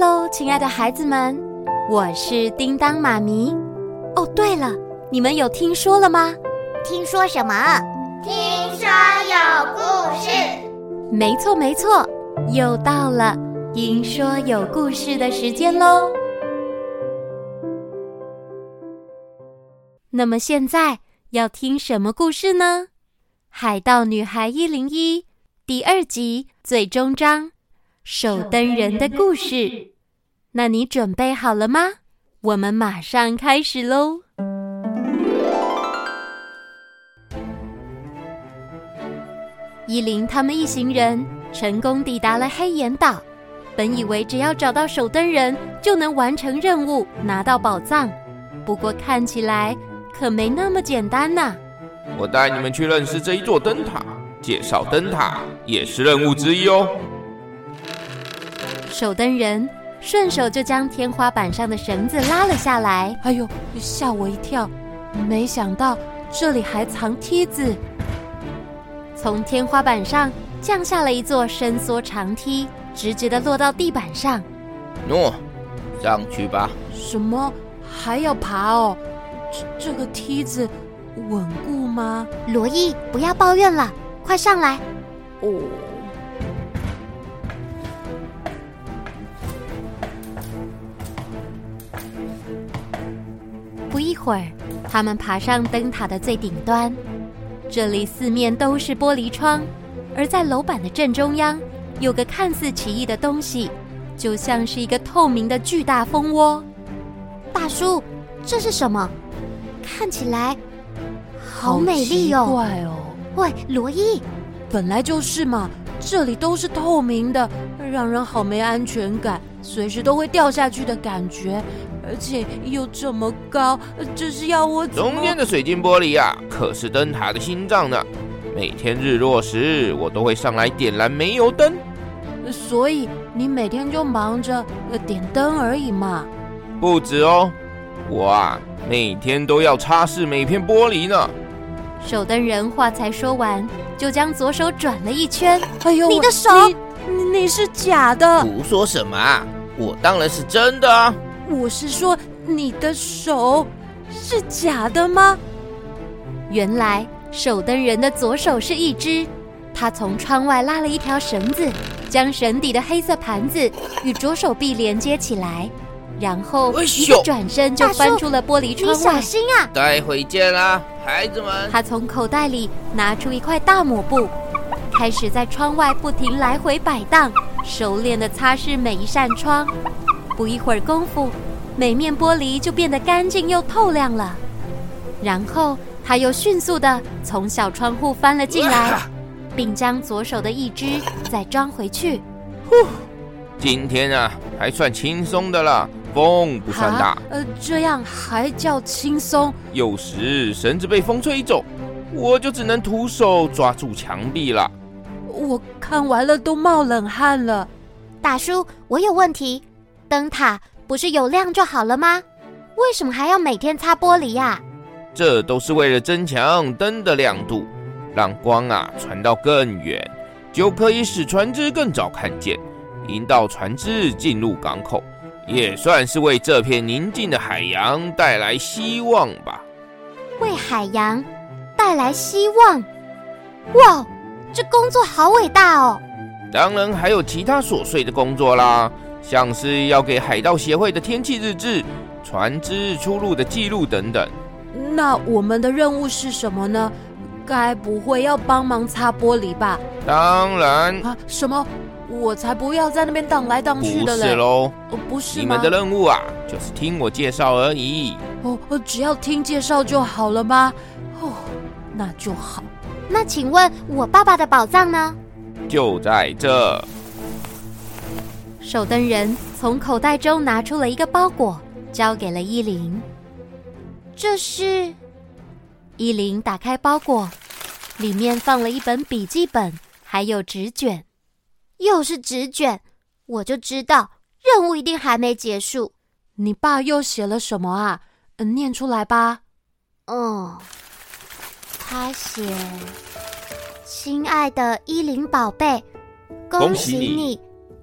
喽，亲爱的孩子们，我是叮当妈咪。哦，对了，你们有听说了吗？听说什么？听说有故事。没错没错，又到了听说有故事的时间喽。那么现在要听什么故事呢？《海盗女孩一零一》第二集最终章。守灯人的故事，那你准备好了吗？我们马上开始喽！伊琳他们一行人成功抵达了黑岩岛，本以为只要找到守灯人就能完成任务，拿到宝藏。不过看起来可没那么简单呐。我带你们去认识这一座灯塔，介绍灯塔也是任务之一哦。守灯人顺手就将天花板上的绳子拉了下来。哎呦，吓我一跳！没想到这里还藏梯子。从天花板上降下了一座伸缩长梯，直直的落到地板上。诺，上去吧。什么？还要爬哦？这这个梯子稳固吗？罗伊，不要抱怨了，快上来。哦。一会儿，他们爬上灯塔的最顶端。这里四面都是玻璃窗，而在楼板的正中央，有个看似奇异的东西，就像是一个透明的巨大蜂窝。大叔，这是什么？看起来好美丽哦！怪哦！喂，罗伊，本来就是嘛，这里都是透明的，让人好没安全感，随时都会掉下去的感觉。而且又这么高，这是要我怎么？中间的水晶玻璃呀、啊，可是灯塔的心脏呢。每天日落时，我都会上来点燃煤油灯。所以你每天就忙着点灯而已嘛？不止哦，我啊，每天都要擦拭每片玻璃呢。守灯人话才说完，就将左手转了一圈。哎呦，你的手，你，你是假的？胡说什么啊？我当然是真的啊。我是说，你的手是假的吗？原来守灯人的左手是一只，他从窗外拉了一条绳子，将绳底的黑色盘子与左手臂连接起来，然后一个转身就翻出了玻璃窗外。你小心啊！待会见啦，孩子们。他从口袋里拿出一块大抹布，开始在窗外不停来回摆荡，熟练的擦拭每一扇窗。不一会儿功夫，每面玻璃就变得干净又透亮了。然后他又迅速的从小窗户翻了进来，并将左手的一只再装回去。呼，今天啊，还算轻松的了，风不算大。呃，这样还叫轻松？有时绳子被风吹走，我就只能徒手抓住墙壁了。我看完了都冒冷汗了。大叔，我有问题。灯塔不是有亮就好了吗？为什么还要每天擦玻璃呀？这都是为了增强灯的亮度，让光啊传到更远，就可以使船只更早看见，引导船只进入港口，也算是为这片宁静的海洋带来希望吧。为海洋带来希望？哇，这工作好伟大哦！当然还有其他琐碎的工作啦。像是要给海盗协会的天气日志、船只出入的记录等等。那我们的任务是什么呢？该不会要帮忙擦玻璃吧？当然。啊？什么？我才不要在那边荡来荡去的嘞！不是喽？哦，不是？你们的任务啊，就是听我介绍而已。哦，只要听介绍就好了吗？哦，那就好。那请问我爸爸的宝藏呢？就在这。守灯人从口袋中拿出了一个包裹，交给了依琳。这是。依琳打开包裹，里面放了一本笔记本，还有纸卷。又是纸卷，我就知道任务一定还没结束。你爸又写了什么啊？嗯，念出来吧。哦，他写：“亲爱的依琳宝贝，恭喜你。”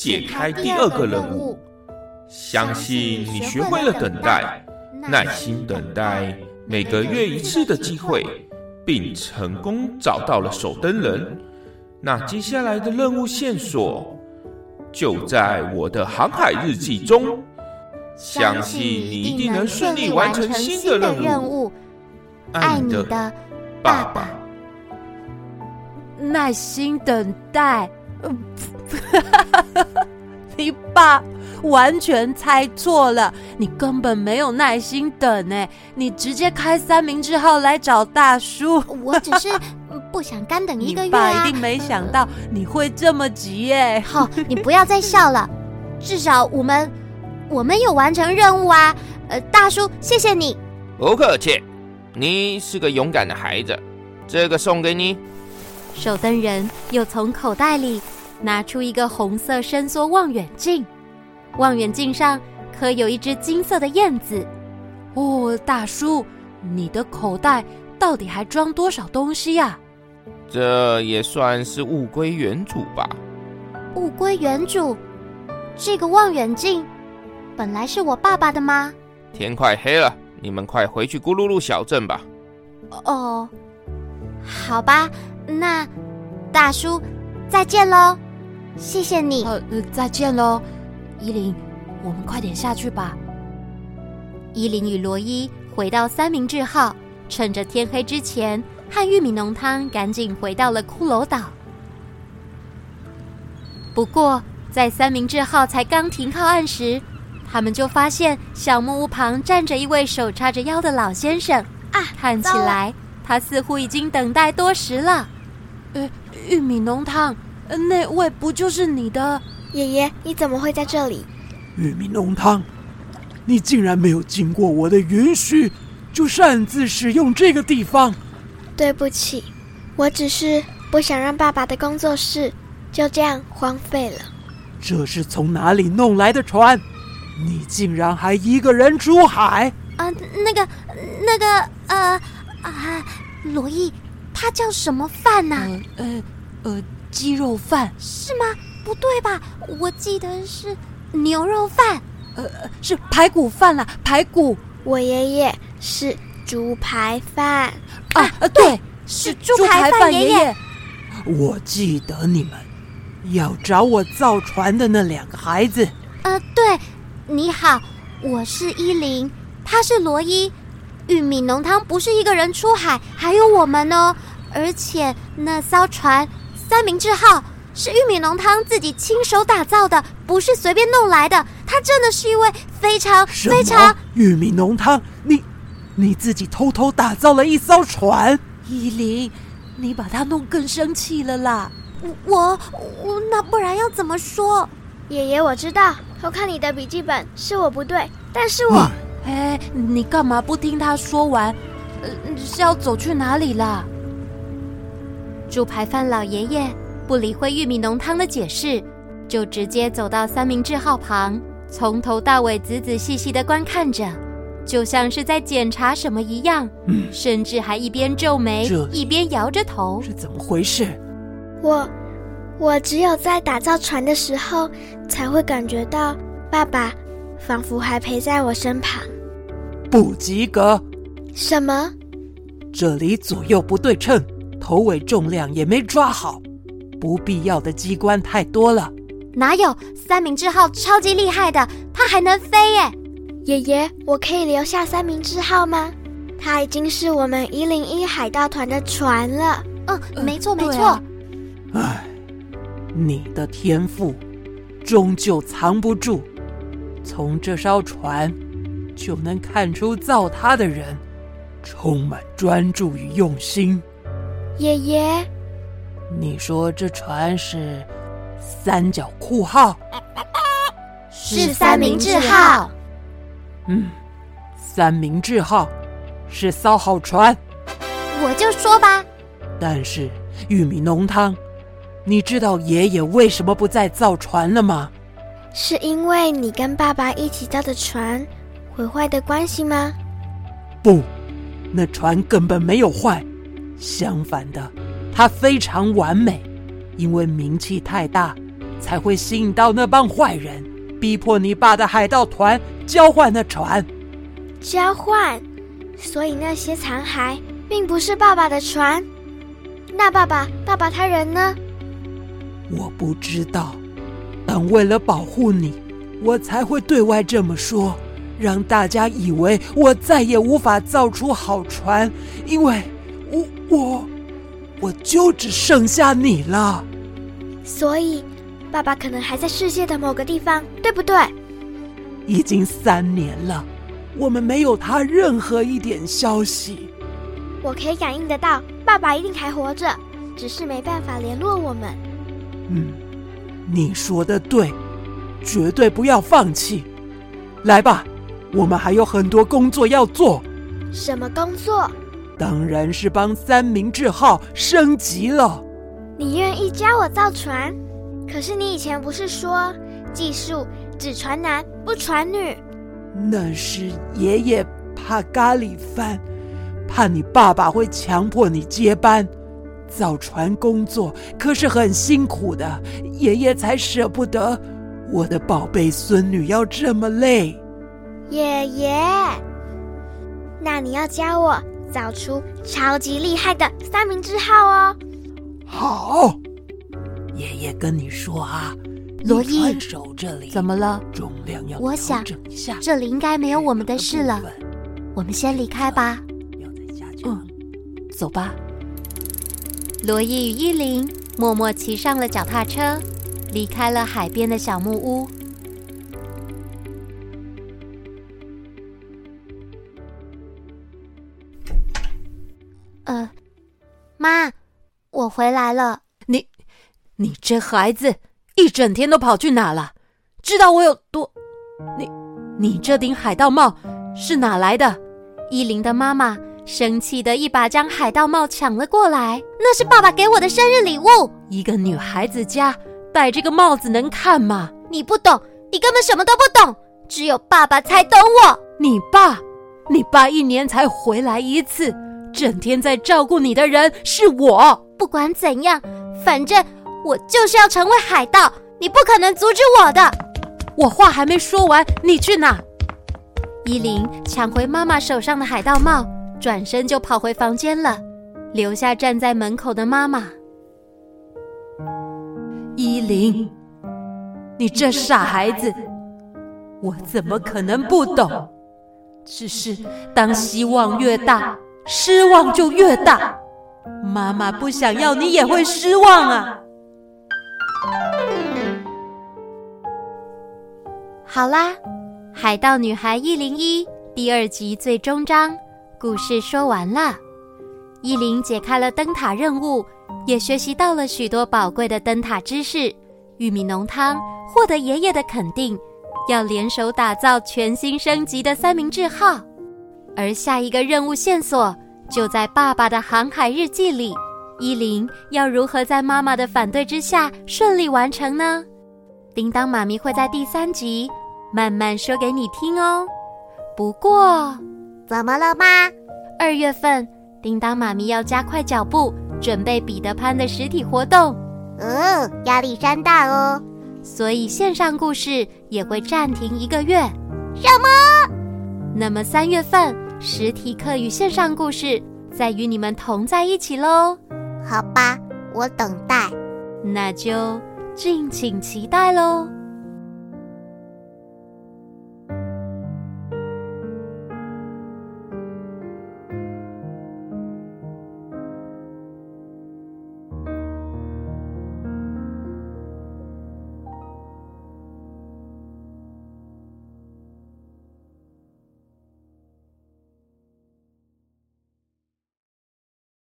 解开第二个任务，相信你学会了等待，耐心等待每个月一次的机会，并成功找到了守灯人。那接下来的任务线索就在我的航海日记中。相信你一定能顺利完成新的任务。爱你的爸爸。耐心等待。你爸完全猜错了，你根本没有耐心等呢，你直接开三明治号来找大叔。我只是不想干等一个月啊。你爸一定没想到你会这么急哎。好，你不要再笑了，至少我们我们有完成任务啊。呃，大叔，谢谢你。不客气，你是个勇敢的孩子，这个送给你。守灯人又从口袋里拿出一个红色伸缩望远镜，望远镜上刻有一只金色的燕子。哦，大叔，你的口袋到底还装多少东西呀？这也算是物归原主吧。物归原主？这个望远镜本来是我爸爸的吗？天快黑了，你们快回去咕噜噜小镇吧。哦，好吧。那，大叔，再见喽！谢谢你。呃，再见喽，依琳，我们快点下去吧。依琳与罗伊回到三明治号，趁着天黑之前，和玉米浓汤赶紧回到了骷髅岛。不过，在三明治号才刚停靠岸时，他们就发现小木屋旁站着一位手叉着腰的老先生。啊，看起来他似乎已经等待多时了。呃，玉米浓汤，那位不就是你的爷爷？你怎么会在这里？玉米浓汤，你竟然没有经过我的允许就擅自使用这个地方？对不起，我只是不想让爸爸的工作室就这样荒废了。这是从哪里弄来的船？你竟然还一个人出海？啊、呃，那个，那个，呃，啊，罗伊。它叫什么饭呢、啊？呃呃呃，鸡肉饭是吗？不对吧？我记得是牛肉饭。呃，是排骨饭啦，排骨。我爷爷是猪排饭。啊，对，是猪排饭爷爷。我记得你们要找我造船的那两个孩子。呃，对，你好，我是依琳，他是罗伊。玉米浓汤不是一个人出海，还有我们呢。而且那艘船“三明治号”是玉米浓汤自己亲手打造的，不是随便弄来的。他真的是一位非常非常……玉米浓汤，你你自己偷偷打造了一艘船？依琳，你把他弄更生气了啦！我我那不然要怎么说？爷爷，我知道偷看你的笔记本是我不对，但是我……哎，你干嘛不听他说完？呃，是要走去哪里啦？猪排饭老爷爷不理会玉米浓汤的解释，就直接走到三明治号旁，从头到尾仔仔细细的观看着，就像是在检查什么一样。嗯，甚至还一边皱眉一边摇着头。是怎么回事？我，我只有在打造船的时候，才会感觉到爸爸仿佛还陪在我身旁。不及格。什么？这里左右不对称。头尾重量也没抓好，不必要的机关太多了。哪有三明治号超级厉害的？它还能飞耶！爷爷，我可以留下三明治号吗？它已经是我们一零一海盗团的船了。嗯，没错没错。唉、啊，你的天赋终究藏不住。从这艘船就能看出造它的人充满专注与用心。爷爷，你说这船是三角裤号？是三明治号。嗯，三明治号是艘好船。我就说吧。但是玉米浓汤，你知道爷爷为什么不再造船了吗？是因为你跟爸爸一起造的船毁坏的关系吗？不，那船根本没有坏。相反的，他非常完美，因为名气太大，才会吸引到那帮坏人。逼迫你爸的海盗团交换那船。交换？所以那些残骸并不是爸爸的船？那爸爸，爸爸他人呢？我不知道，但为了保护你，我才会对外这么说，让大家以为我再也无法造出好船，因为我我我就只剩下你了。所以，爸爸可能还在世界的某个地方，对不对？已经三年了，我们没有他任何一点消息。我可以感应得到，爸爸一定还活着，只是没办法联络我们。嗯，你说的对，绝对不要放弃。来吧，我们还有很多工作要做。什么工作？当然是帮三明治号升级了。你愿意教我造船？可是你以前不是说技术只传男不传女？那是爷爷怕咖喱饭，怕你爸爸会强迫你接班。造船工作可是很辛苦的，爷爷才舍不得我的宝贝孙女要这么累。爷爷，那你要教我造出超级厉害的三明治号哦。好，爷爷跟你说啊，罗伊，手这里怎么了？重量要我想调整一下，这里应该没有我们的事了，我们先离开吧。嗯，走吧。罗伊与伊琳默默骑上了脚踏车，离开了海边的小木屋。回来了。你，你这孩子一整天都跑去哪了？知道我有多……你，你这顶海盗帽是哪来的？依琳的妈妈生气的一把将海盗帽抢了过来。那是爸爸给我的生日礼物。一个女孩子家戴这个帽子能看吗？你不懂，你根本什么都不懂。只有爸爸才懂我。你爸，你爸一年才回来一次，整天在照顾你的人是我。不管怎样，反正我就是要成为海盗，你不可能阻止我的。我话还没说完，你去哪？依琳抢回妈妈手上的海盗帽，转身就跑回房间了，留下站在门口的妈妈。依琳，你这傻孩子，我怎么可能不懂？只是当希望越大，失望就越大。妈妈不想要你也会失望啊！好啦，《海盗女孩一零一》第二集最终章故事说完了。伊琳解开了灯塔任务，也学习到了许多宝贵的灯塔知识。玉米浓汤获得爷爷的肯定，要联手打造全新升级的三明治号。而下一个任务线索。就在爸爸的航海日记里，依琳要如何在妈妈的反对之下顺利完成呢？叮当妈咪会在第三集慢慢说给你听哦。不过，怎么了吗？二月份，叮当妈咪要加快脚步，准备彼得潘的实体活动。嗯，压力山大哦，所以线上故事也会暂停一个月。什么？那么三月份？实体课与线上故事再与你们同在一起喽。好吧，我等待。那就敬请期待喽。